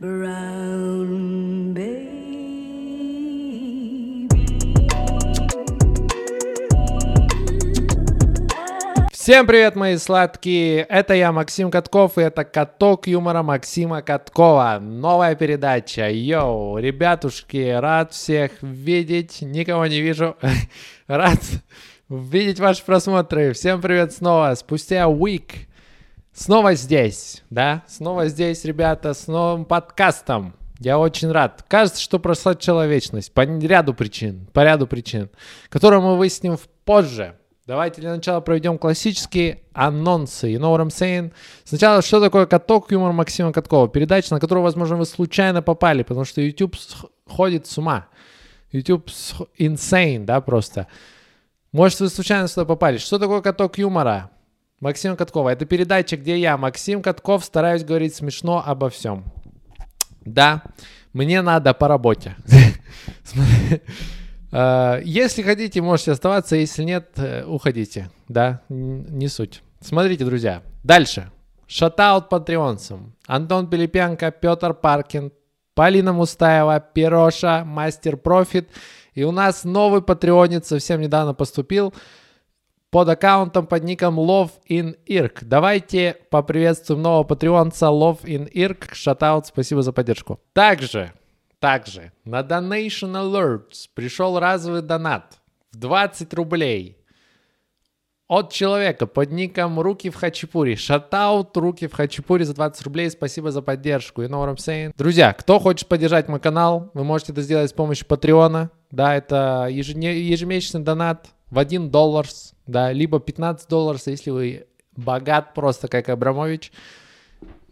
Всем привет, мои сладкие! Это я, Максим Катков, и это «Каток юмора» Максима Каткова. Новая передача. Йоу, ребятушки, рад всех видеть. Никого не вижу. рад видеть ваши просмотры. Всем привет снова. Спустя week снова здесь, да? Снова здесь, ребята, с новым подкастом. Я очень рад. Кажется, что прошла человечность по ряду причин, по ряду причин, которые мы выясним позже. Давайте для начала проведем классические анонсы. You know what I'm saying? Сначала, что такое каток юмор Максима Каткова? Передача, на которую, возможно, вы случайно попали, потому что YouTube ходит с ума. YouTube insane, да, просто. Может, вы случайно сюда попали. Что такое каток юмора? Максим Каткова. Это передача, где я, Максим Катков, стараюсь говорить смешно обо всем. Да, мне надо по работе. Э, если хотите, можете оставаться, если нет, э, уходите. Да, не суть. Смотрите, друзья. Дальше. Шатаут патреонцам. Антон Пилипенко, Петр Паркин, Полина Мустаева, Пироша, Мастер Профит. И у нас новый патреонец совсем недавно поступил под аккаунтом под ником Love in Irk. Давайте поприветствуем нового патреонца Love in Irk. Шатаут, спасибо за поддержку. Также также на Donation Alerts пришел разовый донат в 20 рублей от человека под ником Руки в Хачапури. Шатаут Руки в Хачапури за 20 рублей. Спасибо за поддержку. You know what I'm saying? Друзья, кто хочет поддержать мой канал, вы можете это сделать с помощью Патреона. Да, это ежемесячный донат в 1 доллар, да, либо 15 долларов, если вы богат просто как Абрамович.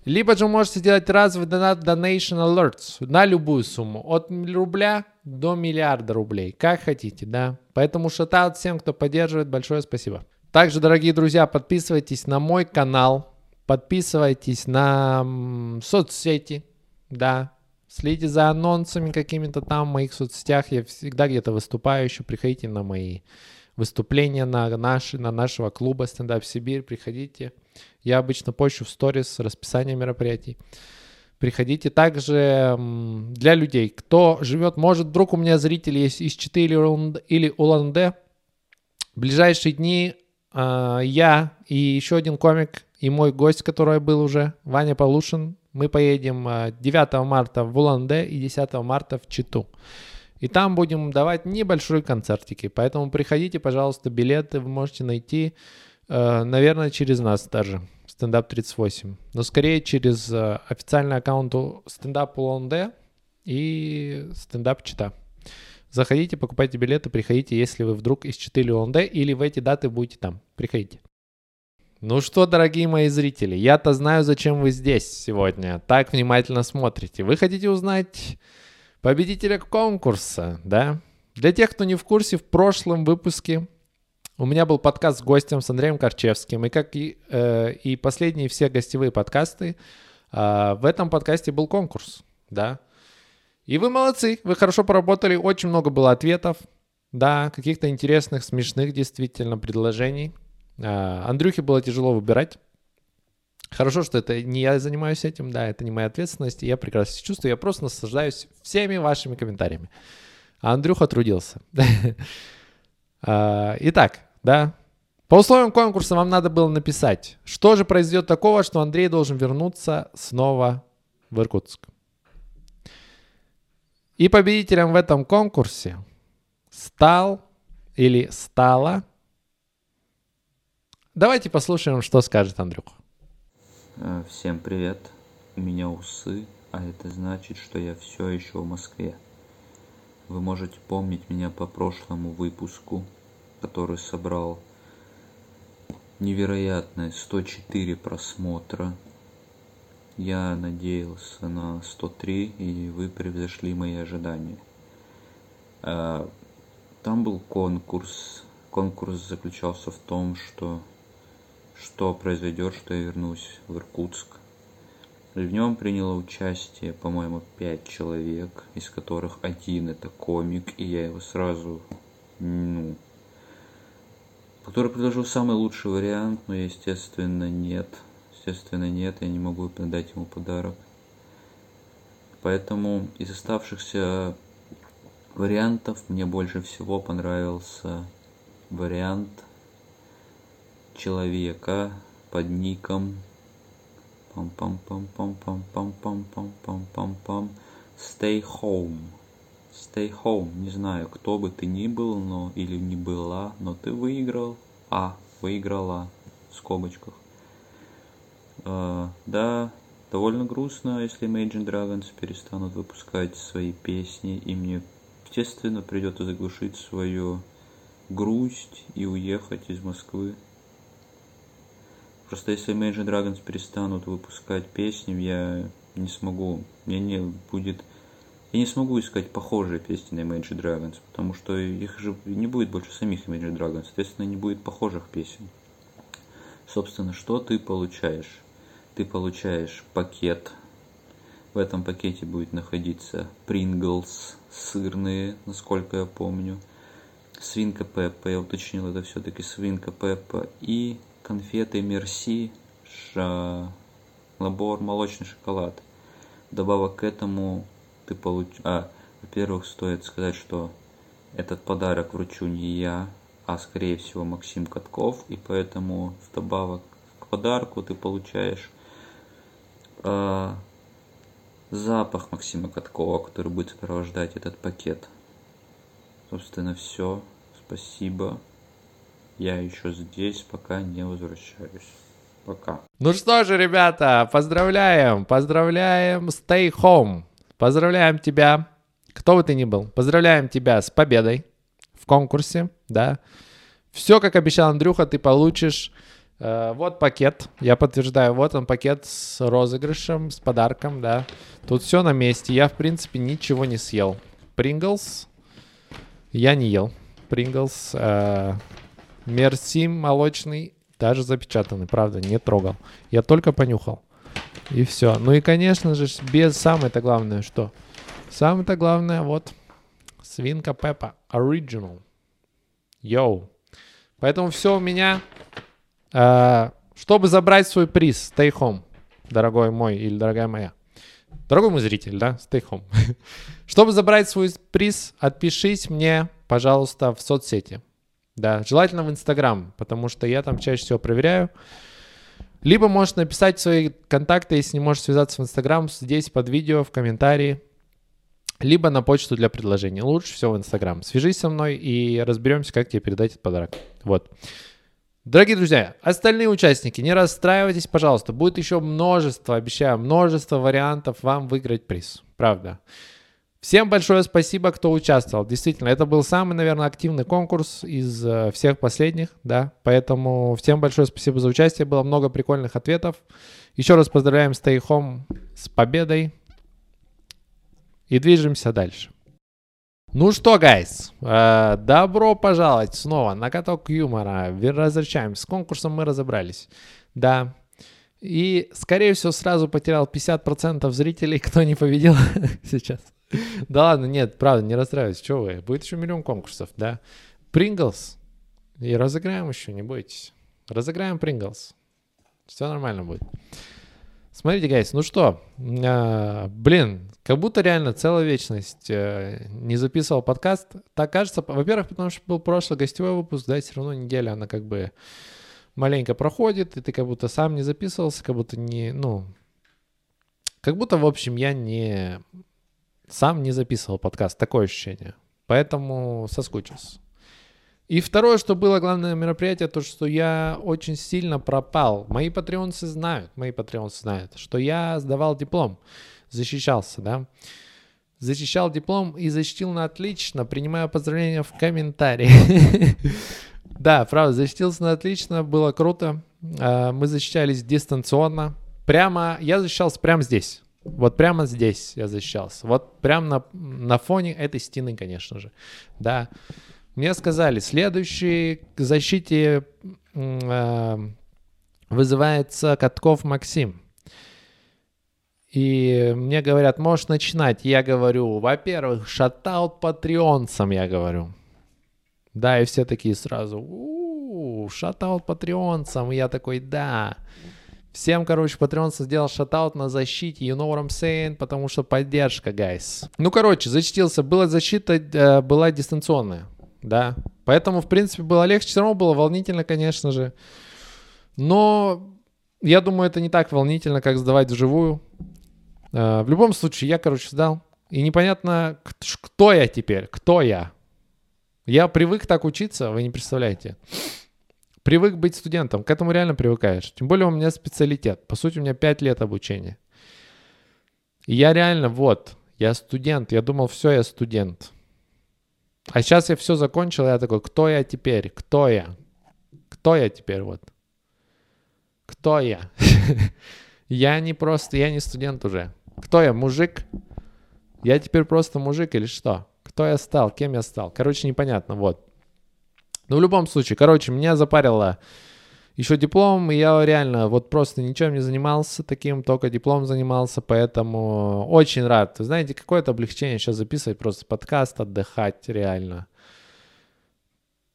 Либо же можете сделать разовый донат Donation Alerts на любую сумму. От рубля до миллиарда рублей. Как хотите, да. Поэтому шатаут всем, кто поддерживает. Большое спасибо. Также, дорогие друзья, подписывайтесь на мой канал. Подписывайтесь на соцсети. Да. Следите за анонсами какими-то там в моих соцсетях. Я всегда где-то выступаю еще. Приходите на мои выступления на, наши, на нашего клуба «Стендап Сибирь». Приходите. Я обычно пощу в сторис расписание мероприятий. Приходите также для людей, кто живет, может, вдруг у меня зрители есть из Читы или Улан-Удэ. В ближайшие дни э, я и еще один комик и мой гость, который был уже, Ваня Полушин, мы поедем 9 марта в Улан-Удэ и 10 марта в Читу. И там будем давать небольшие концертики. Поэтому приходите, пожалуйста, билеты вы можете найти Э, наверное, через нас даже. Стендап 38. Но скорее через э, официальный аккаунт стендап Улан и стендап Чита. Заходите, покупайте билеты, приходите, если вы вдруг из Читы Улан или в эти даты будете там. Приходите. Ну что, дорогие мои зрители, я-то знаю, зачем вы здесь сегодня. Так внимательно смотрите. Вы хотите узнать победителя конкурса, да? Для тех, кто не в курсе, в прошлом выпуске у меня был подкаст с гостем, с Андреем Корчевским, и как и, э, и последние все гостевые подкасты, э, в этом подкасте был конкурс, да. И вы молодцы, вы хорошо поработали, очень много было ответов, да, каких-то интересных, смешных действительно предложений. Э, Андрюхе было тяжело выбирать. Хорошо, что это не я занимаюсь этим, да, это не моя ответственность, я прекрасно себя чувствую, я просто наслаждаюсь всеми вашими комментариями. А Андрюха трудился. А, итак, да? По условиям конкурса вам надо было написать, что же произойдет такого, что Андрей должен вернуться снова в Иркутск. И победителем в этом конкурсе стал или стала... Давайте послушаем, что скажет Андрюх. Э, всем привет. У меня усы, а это значит, что я все еще в Москве. Вы можете помнить меня по прошлому выпуску, который собрал невероятные 104 просмотра. Я надеялся на 103, и вы превзошли мои ожидания. А, там был конкурс. Конкурс заключался в том, что что произойдет, что я вернусь в Иркутск. В нем приняло участие, по-моему, пять человек, из которых один это комик, и я его сразу, ну, который предложил самый лучший вариант, но естественно нет. Естественно нет, я не могу дать ему подарок. Поэтому из оставшихся вариантов мне больше всего понравился вариант человека под ником пам пам пам пам пам пам пам пам пам пам пам Stay Home. Stay Home. Не знаю, кто бы ты ни был, но или не была, но ты выиграл. А, выиграла в скобочках. Uh, да, довольно грустно, если Imagine Dragons перестанут выпускать свои песни, и мне, естественно, придется заглушить свою грусть и уехать из Москвы. Просто если Imagine Dragons перестанут выпускать песни, я не смогу, мне не будет, я не смогу искать похожие песни на Imagine Dragons, потому что их же не будет больше самих Imagine Dragons, соответственно, не будет похожих песен. Собственно, что ты получаешь? Ты получаешь пакет. В этом пакете будет находиться Pringles сырные, насколько я помню. Свинка Пеппа, я уточнил, это все-таки свинка Пеппа. И конфеты Мерси, набор молочный шоколад. Добавок к этому ты получ... А, во-первых, стоит сказать, что этот подарок вручу не я, а скорее всего Максим Катков, и поэтому вдобавок к подарку ты получаешь э, запах Максима Каткова, который будет сопровождать этот пакет. Собственно, все. Спасибо. Я еще здесь, пока не возвращаюсь. Пока. Ну что же, ребята, поздравляем, поздравляем, stay home. Поздравляем тебя, кто бы ты ни был. Поздравляем тебя с победой в конкурсе, да. Все, как обещал Андрюха, ты получишь. Э, вот пакет, я подтверждаю, вот он пакет с розыгрышем, с подарком, да. Тут все на месте, я, в принципе, ничего не съел. Принглс я не ел. Принглс, э, Мерси молочный, даже запечатанный, правда, не трогал. Я только понюхал. И все. Ну и, конечно же, без самое-то главное, что? Самое-то главное, вот, свинка Пеппа, Original. Йоу. Поэтому все у меня. Э, чтобы забрать свой приз, stay home, дорогой мой или дорогая моя. Дорогой мой зритель, да, stay home. Чтобы забрать свой приз, отпишись мне, пожалуйста, в соцсети. Да, желательно в Инстаграм, потому что я там чаще всего проверяю. Либо можешь написать свои контакты, если не можешь связаться в Инстаграм, здесь под видео, в комментарии. Либо на почту для предложений. Лучше всего в Инстаграм. Свяжись со мной и разберемся, как тебе передать этот подарок. Вот. Дорогие друзья, остальные участники, не расстраивайтесь, пожалуйста. Будет еще множество, обещаю, множество вариантов вам выиграть приз. Правда. Всем большое спасибо, кто участвовал. Действительно, это был самый, наверное, активный конкурс из э, всех последних, да. Поэтому всем большое спасибо за участие. Было много прикольных ответов. Еще раз поздравляем Stay Home с победой. И движемся дальше. Ну что, гайс, э, добро пожаловать снова на каток юмора. Возвращаемся. С конкурсом мы разобрались. Да. И, скорее всего, сразу потерял 50% зрителей, кто не победил сейчас. Да ладно, нет, правда, не расстраивайтесь, что вы. Будет еще миллион конкурсов, да. Принглс. И разыграем еще, не бойтесь. Разыграем Принглс. Все нормально будет. Смотрите, гайс, ну что, э, блин, как будто реально целая вечность э, не записывал подкаст. Так кажется, во-первых, потому что был прошлый гостевой выпуск, да, все равно неделя, она как бы маленько проходит, и ты как будто сам не записывался, как будто не, ну, как будто, в общем, я не, сам не записывал подкаст, такое ощущение. Поэтому соскучился. И второе, что было главное мероприятие, то, что я очень сильно пропал. Мои патреонцы знают, мои патреонцы знают, что я сдавал диплом, защищался, да. Защищал диплом и защитил на отлично, принимаю поздравления в комментарии. Да, правда, защитился на отлично, было круто. А, мы защищались дистанционно. Прямо, я защищался прямо здесь. Вот прямо здесь я защищался. Вот прямо на, на фоне этой стены, конечно же. Да. Мне сказали, следующий к защите э, вызывается Катков Максим. И мне говорят, можешь начинать. Я говорю, во-первых, шатаут патреонцам, я говорю. Да, и все такие сразу, шатаут патреонцам. И я такой, да. Всем, короче, Patreon сделал шатаут на защите, you know what I'm saying, потому что поддержка, guys. Ну, короче, защитился. Была защита, э, была дистанционная, да. Поэтому, в принципе, было легче. Все равно было волнительно, конечно же. Но я думаю, это не так волнительно, как сдавать вживую. Э, в любом случае, я, короче, сдал. И непонятно, кто я теперь, кто я. Я привык так учиться, вы не представляете. Привык быть студентом, к этому реально привыкаешь. Тем более у меня специалитет. По сути, у меня 5 лет обучения. И я реально, вот, я студент. Я думал, все, я студент. А сейчас я все закончил, я такой, кто я теперь? Кто я? Кто я теперь вот? Кто я? Я не просто, я не студент уже. Кто я, мужик? Я теперь просто мужик или что? Кто я стал? Кем я стал? Короче, непонятно, вот. Но в любом случае, короче, меня запарило еще диплом, и я реально вот просто ничем не занимался таким, только диплом занимался, поэтому очень рад. Знаете, какое-то облегчение сейчас записывать просто подкаст, отдыхать реально.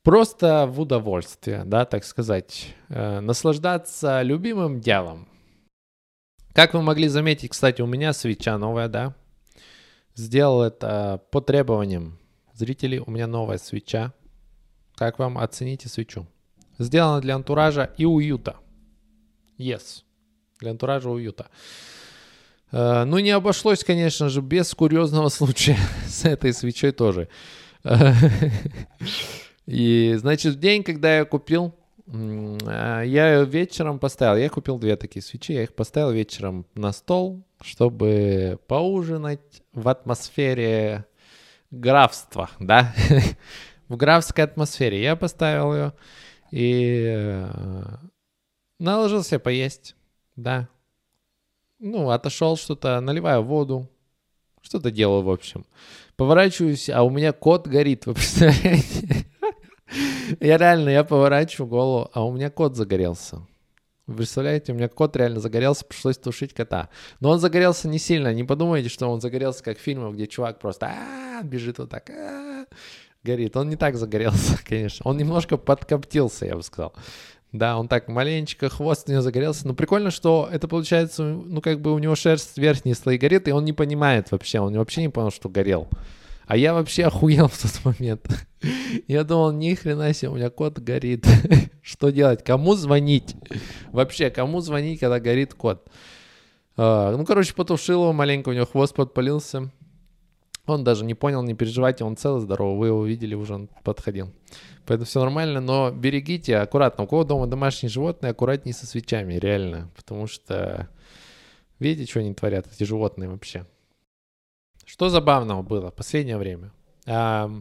Просто в удовольствие, да, так сказать. Э, наслаждаться любимым делом. Как вы могли заметить, кстати, у меня свеча новая, да. Сделал это по требованиям зрителей. У меня новая свеча. Как вам оцените свечу? Сделано для антуража и уюта. Yes. Для антуража и уюта. Uh, ну, не обошлось, конечно же, без курьезного случая с этой свечой тоже. И, значит, в день, когда я купил, а, я вечером поставил, я купил две такие свечи, я их поставил вечером на стол, чтобы поужинать в атмосфере графства, да, в графской атмосфере. Я поставил ее и э, наложил себе поесть, да. Ну, отошел что-то, наливаю воду, что-то делаю, в общем. Поворачиваюсь, а у меня кот горит, вы представляете? Я реально, я поворачиваю голову, а у меня кот загорелся. Вы представляете, у меня кот реально загорелся, пришлось тушить кота. Но он загорелся не сильно, не подумайте, что он загорелся как в фильмах, где чувак просто бежит вот так, горит. Он не так загорелся, конечно. Он немножко подкоптился, я бы сказал. Да, он так маленечко, хвост у него загорелся. Но прикольно, что это получается, ну как бы у него шерсть верхние слои горит, и он не понимает вообще, он вообще не понял, что горел. А я вообще охуел в тот момент. Я думал, ни хрена себе, у меня кот горит. Что делать? Кому звонить? Вообще, кому звонить, когда горит кот? А, ну, короче, потушил его маленько, у него хвост подпалился. Он даже не понял, не переживайте, он целый, здоровый. Вы его видели, уже он подходил. Поэтому все нормально, но берегите аккуратно. У кого дома домашние животные, аккуратнее со свечами, реально. Потому что видите, что они творят, эти животные вообще. Что забавного было в последнее время? А,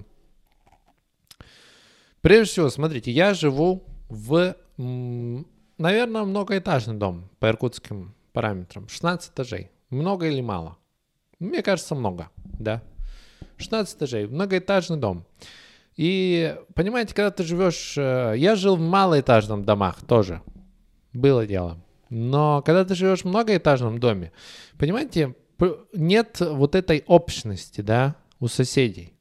прежде всего, смотрите, я живу в, наверное, многоэтажный дом по иркутским параметрам. 16 этажей. Много или мало? Мне кажется, много, да. 16 этажей, многоэтажный дом. И, понимаете, когда ты живешь... Э, я жил в малоэтажном домах тоже. Было дело. Но когда ты живешь в многоэтажном доме, понимаете, нет вот этой общности, да, у соседей.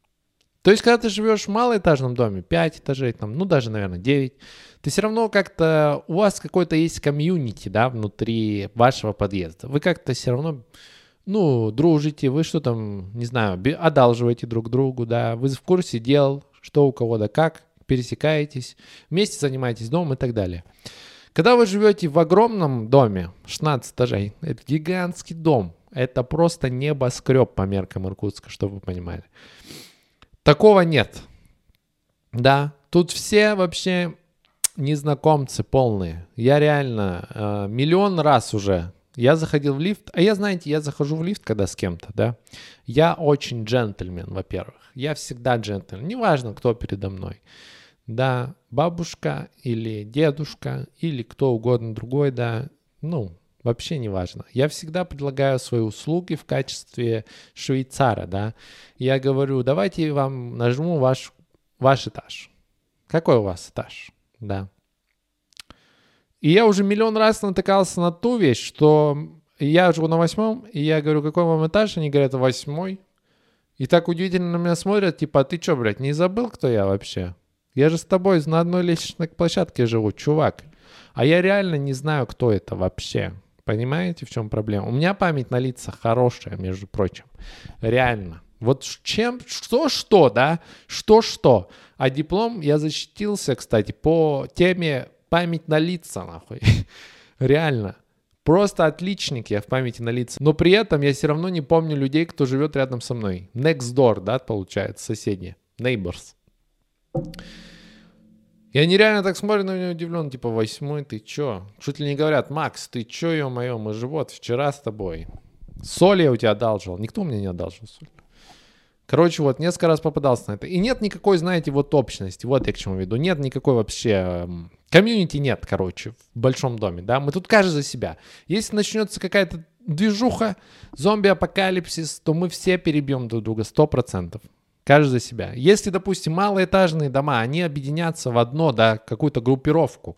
То есть, когда ты живешь в малоэтажном доме, 5 этажей, там, ну, даже, наверное, 9, ты все равно как-то, у вас какой-то есть комьюнити, да, внутри вашего подъезда. Вы как-то все равно, ну, дружите, вы что там, не знаю, одалживаете друг другу, да, вы в курсе дел, что у кого да как, пересекаетесь, вместе занимаетесь домом и так далее. Когда вы живете в огромном доме, 16 этажей, это гигантский дом, это просто небоскреб по меркам Иркутска, чтобы вы понимали. Такого нет. Да, тут все вообще незнакомцы полные. Я реально э, миллион раз уже я заходил в лифт, а я, знаете, я захожу в лифт, когда с кем-то, да. Я очень джентльмен, во-первых. Я всегда джентльмен. Неважно, кто передо мной. Да, бабушка или дедушка или кто угодно другой, да. Ну, Вообще не важно. Я всегда предлагаю свои услуги в качестве швейцара, да. Я говорю, давайте вам нажму ваш, ваш этаж. Какой у вас этаж? Да. И я уже миллион раз натыкался на ту вещь, что я живу на восьмом, и я говорю, какой вам этаж? Они говорят, восьмой. И так удивительно на меня смотрят, типа, а ты что, блядь, не забыл, кто я вообще? Я же с тобой на одной лестничной площадке живу, чувак. А я реально не знаю, кто это вообще. Понимаете, в чем проблема? У меня память на лица хорошая, между прочим. Реально. Вот чем, что-что, да? Что-что. А диплом я защитился, кстати, по теме память на лица, нахуй. Реально. Просто отличник я в памяти на лица. Но при этом я все равно не помню людей, кто живет рядом со мной. Next door, да, получается, соседние. Neighbors. И они реально так смотрят на меня удивленно, типа, восьмой, ты чё? Чуть ли не говорят, Макс, ты чё, ё-моё, мы же вот вчера с тобой. Соль я у тебя одалживал. Никто мне не одалживал соль. Короче, вот, несколько раз попадался на это. И нет никакой, знаете, вот общности. Вот я к чему веду. Нет никакой вообще... Комьюнити нет, короче, в большом доме, да. Мы тут каждый за себя. Если начнется какая-то движуха, зомби-апокалипсис, то мы все перебьем друг друга, сто процентов. Каждый за себя. Если, допустим, малоэтажные дома, они объединятся в одно, да, какую-то группировку,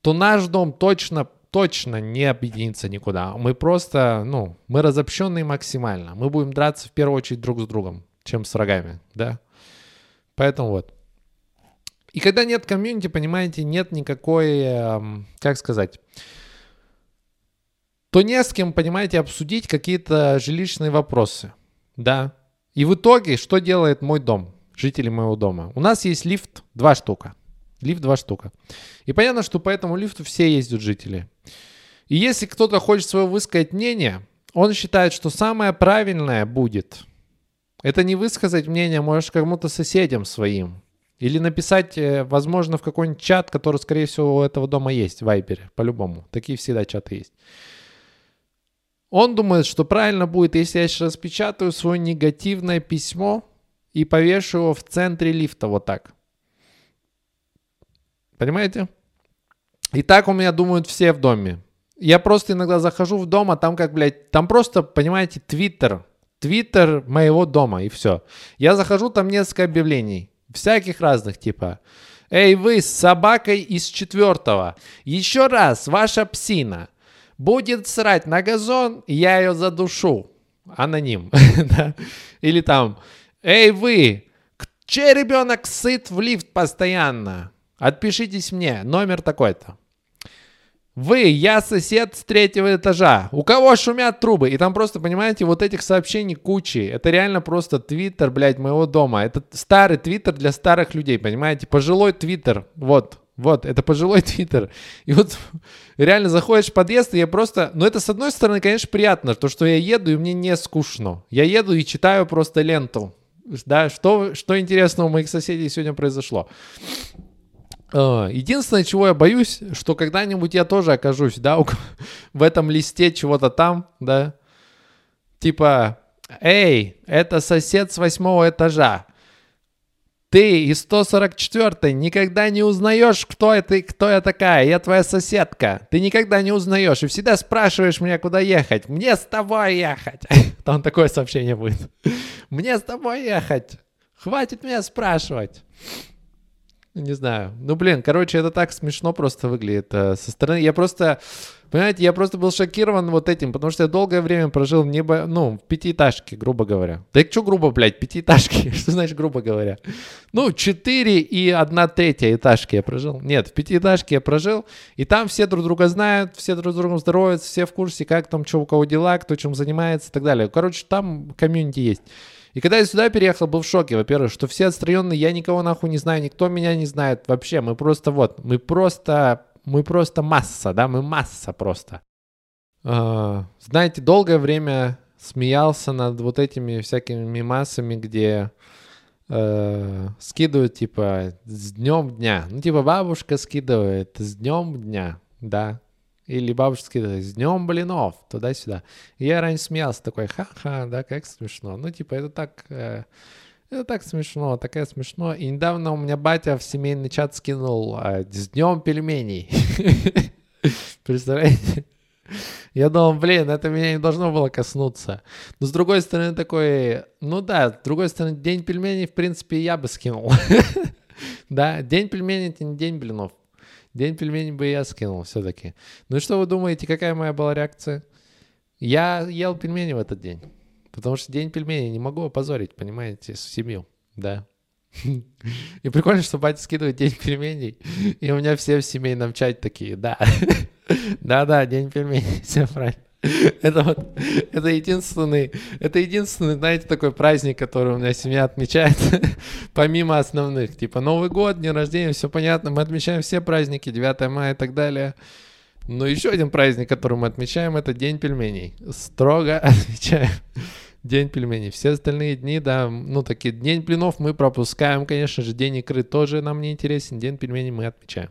то наш дом точно точно не объединиться никуда. Мы просто, ну, мы разобщенные максимально. Мы будем драться в первую очередь друг с другом, чем с врагами, да. Поэтому вот. И когда нет комьюнити, понимаете, нет никакой, эм, как сказать, то не с кем, понимаете, обсудить какие-то жилищные вопросы, да. И в итоге, что делает мой дом, жители моего дома? У нас есть лифт, два штука. Лифт два штука. И понятно, что по этому лифту все ездят жители. И если кто-то хочет свое высказать мнение, он считает, что самое правильное будет это не высказать мнение, можешь кому-то соседям своим. Или написать, э, возможно, в какой-нибудь чат, который, скорее всего, у этого дома есть, в Вайбере, по-любому. Такие всегда чаты есть. Он думает, что правильно будет, если я сейчас распечатаю свое негативное письмо и повешу его в центре лифта вот так. Понимаете? И так у меня думают все в доме. Я просто иногда захожу в дом, а там как, блядь, там просто, понимаете, твиттер. Твиттер моего дома, и все. Я захожу, там несколько объявлений. Всяких разных, типа. Эй, вы с собакой из четвертого. Еще раз, ваша псина будет срать на газон, я ее задушу. Аноним. Или там, эй, вы, чей ребенок сыт в лифт постоянно? Отпишитесь мне, номер такой-то. Вы, я сосед с третьего этажа. У кого шумят трубы? И там просто, понимаете, вот этих сообщений кучи. Это реально просто твиттер, блядь, моего дома. Это старый твиттер для старых людей, понимаете? Пожилой твиттер. Вот, вот, это пожилой твиттер. И вот реально заходишь в подъезд, и я просто... Ну, это, с одной стороны, конечно, приятно, то, что я еду, и мне не скучно. Я еду и читаю просто ленту. Да, что, что интересного у моих соседей сегодня произошло. А, единственное, чего я боюсь, что когда-нибудь я тоже окажусь, да, в этом листе чего-то там, да, типа, эй, это сосед с восьмого этажа, ты из 144 никогда не узнаешь, кто это, кто я такая, я твоя соседка. Ты никогда не узнаешь и всегда спрашиваешь меня, куда ехать. Мне с тобой ехать. Там такое сообщение будет. Мне с тобой ехать. Хватит меня спрашивать. Не знаю. Ну, блин, короче, это так смешно просто выглядит э, со стороны. Я просто, понимаете, я просто был шокирован вот этим, потому что я долгое время прожил в небо, ну, в пятиэтажке, грубо говоря. Да что грубо, блядь, пятиэтажки? Что значит грубо говоря? Ну, четыре и одна третья этажки я прожил. Нет, в пятиэтажке я прожил, и там все друг друга знают, все друг с другом здороваются, все в курсе, как там, что у кого дела, кто чем занимается и так далее. Короче, там комьюнити есть. И когда я сюда переехал, был в шоке, во-первых, что все отстраненные, я никого нахуй не знаю, никто меня не знает вообще. Мы просто вот, мы просто, мы просто масса, да, мы масса просто. Uh, знаете, долгое время смеялся над вот этими всякими мемасами, где uh, скидывают типа с днем дня. Ну, типа бабушка скидывает с днем дня, да. Или бабушка скидывает, с днем блинов, туда-сюда. Я раньше смеялся, такой, ха-ха, да, как смешно. Ну, типа, это так, э, это так смешно, такая смешно. И недавно у меня батя в семейный чат скинул э, с днем пельменей. Представляете? Я думал, блин, это меня не должно было коснуться. Но с другой стороны такой, ну да, с другой стороны, день пельменей, в принципе, я бы скинул. Да, день пельменей это не день блинов. День пельменей бы я скинул все-таки. Ну и что вы думаете, какая моя была реакция? Я ел пельмени в этот день. Потому что день пельменей не могу опозорить, понимаете, семью. Да. И прикольно, что батя скидывает день пельменей, и у меня все в семейном чате такие, да, да-да, день пельменей, все правильно. Это вот, это единственный, это единственный, знаете, такой праздник, который у меня семья отмечает, помимо основных, типа Новый год, день рождения, все понятно, мы отмечаем все праздники, 9 мая и так далее. Но еще один праздник, который мы отмечаем, это День пельменей. Строго отмечаем День пельменей. Все остальные дни, да, ну, такие, День блинов мы пропускаем, конечно же, День икры тоже нам не интересен, День пельменей мы отмечаем.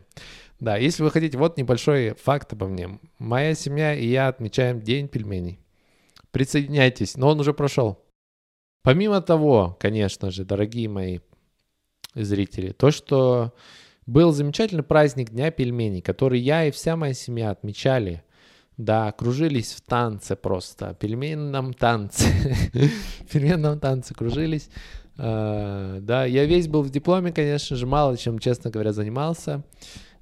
Да, если вы хотите, вот небольшой факт обо мне. Моя семья и я отмечаем День пельменей. Присоединяйтесь, но он уже прошел. Помимо того, конечно же, дорогие мои зрители, то, что был замечательный праздник Дня пельменей, который я и вся моя семья отмечали. Да, кружились в танце просто, пельменном танце, пельменном танце кружились. Uh, да, я весь был в дипломе, конечно же, мало чем, честно говоря, занимался.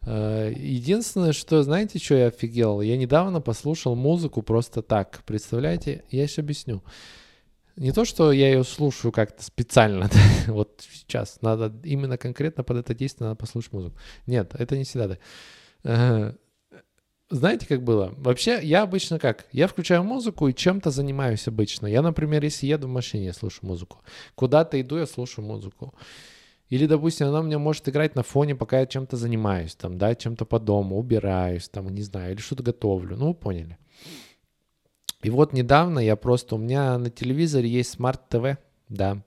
Э, единственное, что, знаете, что я офигел? Я недавно послушал музыку просто так. Представляете? Я сейчас объясню. Не то, что я ее слушаю как-то специально, вот сейчас надо именно конкретно под это действие надо послушать музыку. Нет, это не всегда так. Э, знаете, как было? Вообще, я обычно как? Я включаю музыку и чем-то занимаюсь обычно. Я, например, если еду в машине, я слушаю музыку. Куда-то иду, я слушаю музыку. Или, допустим, она у меня может играть на фоне, пока я чем-то занимаюсь, там, да, чем-то по дому, убираюсь, там, не знаю, или что-то готовлю. Ну, поняли. И вот недавно я просто, у меня на телевизоре есть Smart TV, да,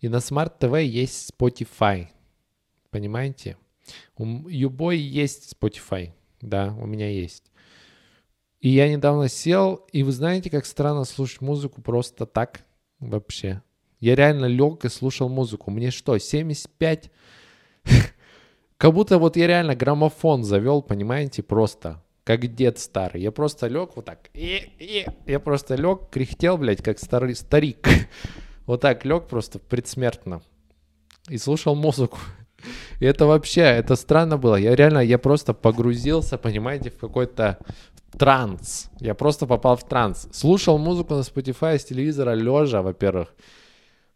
и на Smart TV есть Spotify, понимаете? У Юбой есть Spotify, да, у меня есть. И я недавно сел, и вы знаете, как странно слушать музыку просто так вообще. Я реально лег и слушал музыку. Мне что, 75? Как будто вот я реально граммофон завел, понимаете, просто. Как дед старый. Я просто лег вот так. Я просто лег, кряхтел, блядь, как старый старик. Вот так лег просто предсмертно. И слушал музыку. И это вообще, это странно было. Я реально, я просто погрузился, понимаете, в какой-то транс. Я просто попал в транс. Слушал музыку на Spotify с телевизора лежа, во-первых.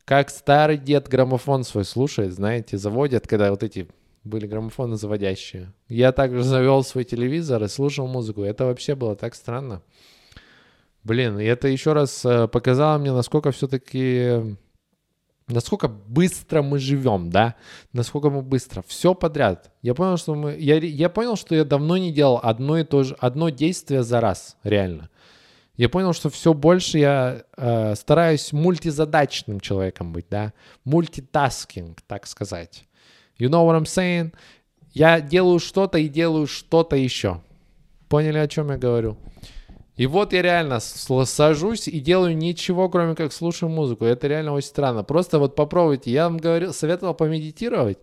Как старый дед граммофон свой слушает, знаете, заводят, когда вот эти были граммофоны заводящие. Я также завел свой телевизор и слушал музыку. Это вообще было так странно. Блин, и это еще раз э, показало мне, насколько все-таки, насколько быстро мы живем, да, насколько мы быстро, все подряд. Я понял, что мы, я, я понял, что я давно не делал одно и то же, одно действие за раз, реально я понял, что все больше я э, стараюсь мультизадачным человеком быть, да, мультитаскинг, так сказать. You know what I'm saying? Я делаю что-то и делаю что-то еще. Поняли, о чем я говорю? И вот я реально сажусь и делаю ничего, кроме как слушаю музыку. Это реально очень странно. Просто вот попробуйте. Я вам говорил, советовал помедитировать.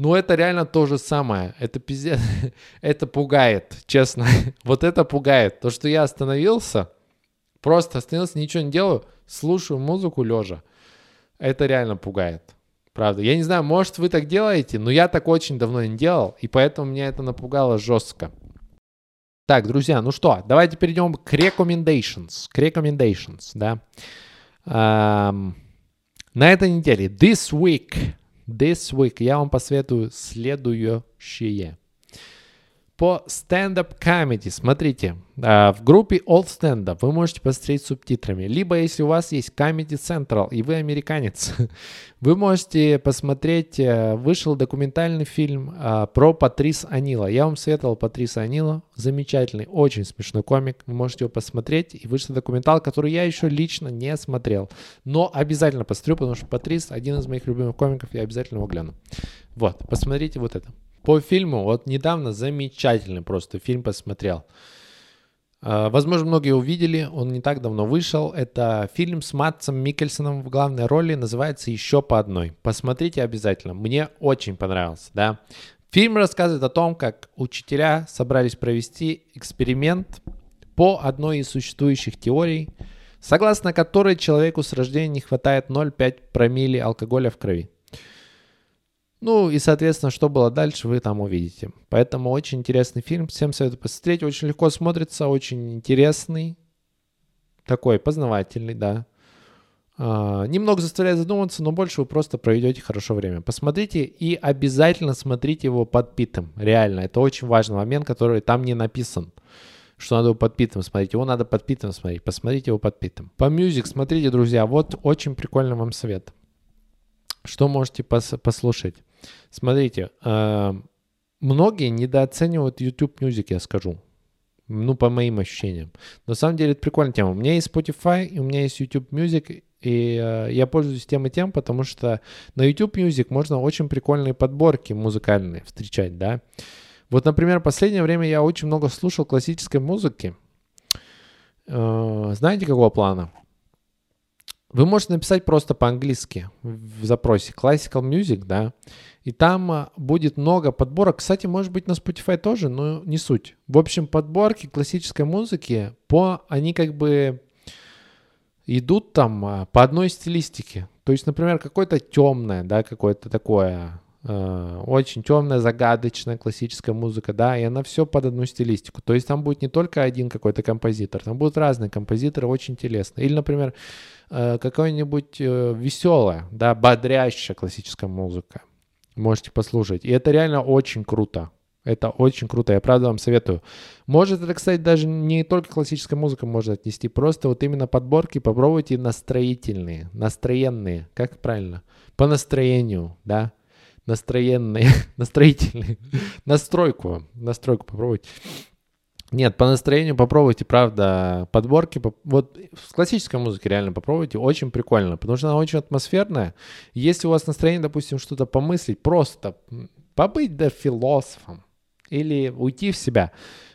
Но это реально то же самое. Это пиздец. это пугает, честно. вот это пугает. То, что я остановился, просто остановился, ничего не делаю, слушаю музыку лежа. Это реально пугает. Правда. Я не знаю, может вы так делаете, но я так очень давно не делал, и поэтому меня это напугало жестко. Так, друзья, ну что, давайте перейдем к recommendations. К recommendations, да. Um, на этой неделе, this week, This week я вам посоветую следующее. По comedy, смотрите, а, в группе All Stand Up вы можете посмотреть субтитрами. Либо, если у вас есть Comedy Central и вы американец, вы можете посмотреть, э, вышел документальный фильм а, про Патрис Анила. Я вам советовал Патриса Анила, замечательный, очень смешной комик. Вы можете его посмотреть. И вышел документал, который я еще лично не смотрел. Но обязательно посмотрю, потому что Патрис один из моих любимых комиков, я обязательно его гляну. Вот, посмотрите вот это. По фильму, вот недавно замечательный просто фильм посмотрел. А, возможно, многие увидели, он не так давно вышел. Это фильм с Матсом Микельсоном в главной роли, называется «Еще по одной». Посмотрите обязательно, мне очень понравился, да. Фильм рассказывает о том, как учителя собрались провести эксперимент по одной из существующих теорий, согласно которой человеку с рождения не хватает 0,5 промилле алкоголя в крови. Ну и, соответственно, что было дальше, вы там увидите. Поэтому очень интересный фильм, всем советую посмотреть. Очень легко смотрится, очень интересный, такой познавательный, да. А, немного заставляет задуматься, но больше вы просто проведете хорошо время. Посмотрите и обязательно смотрите его подпитым. Реально, это очень важный момент, который там не написан что надо его подпитым смотреть. Его надо подпитым смотреть. Посмотрите его подпитым. По Music смотрите, друзья. Вот очень прикольный вам совет. Что можете пос послушать? Смотрите, э многие недооценивают YouTube Music, я скажу. Ну, по моим ощущениям. На самом деле, это прикольная тема. У меня есть Spotify, и у меня есть YouTube Music, и э, я пользуюсь тем и тем, потому что на YouTube Music можно очень прикольные подборки музыкальные встречать, да. Вот, например, в последнее время я очень много слушал классической музыки. Э, знаете, какого плана? Вы можете написать просто по-английски в запросе Classical Music, да, и там э, будет много подборок. Кстати, может быть на Spotify тоже, но не суть. В общем, подборки классической музыки, по, они как бы идут там а, по одной стилистике. То есть, например, какое-то темное, да, какое-то такое очень темная, загадочная классическая музыка, да, и она все под одну стилистику. То есть там будет не только один какой-то композитор, там будут разные композиторы, очень интересно. Или, например, э, какая-нибудь э, веселая, да, бодрящая классическая музыка. Можете послушать. И это реально очень круто. Это очень круто, я правда вам советую. Может это, кстати, даже не только классическая музыка можно отнести, просто вот именно подборки попробуйте настроительные, настроенные, как правильно? По настроению, да? Настроенные, настроительные, настройку, настройку попробуйте. Нет, по настроению попробуйте, правда, подборки. Вот в классической музыке реально попробуйте, очень прикольно, потому что она очень атмосферная. Если у вас настроение, допустим, что-то помыслить, просто побыть да философом, или уйти в себя.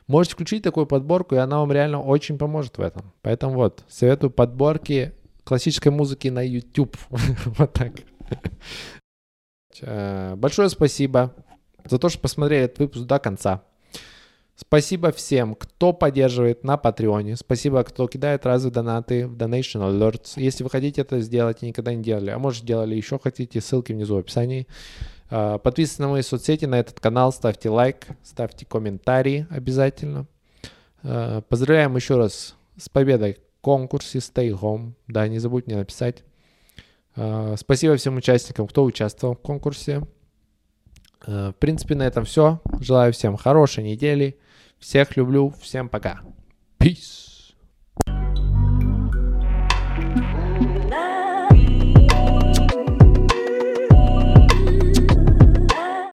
Можете включить такую подборку, и она вам реально очень поможет в этом. Поэтому вот, советую подборки классической музыки на YouTube. вот так. Э, большое спасибо за то, что посмотрели этот выпуск до конца. Спасибо всем, кто поддерживает на Патреоне. Спасибо, кто кидает разовые донаты в Donation Alerts. Если вы хотите это сделать и никогда не делали, а может делали еще хотите, ссылки внизу в описании. А, подписывайтесь на мои соцсети, на этот канал, ставьте лайк, ставьте комментарии обязательно. А, поздравляем еще раз с победой в конкурсе Stay Home. Да, не забудьте мне написать. А, спасибо всем участникам, кто участвовал в конкурсе. В принципе, на этом все. Желаю всем хорошей недели. Всех люблю. Всем пока. Peace.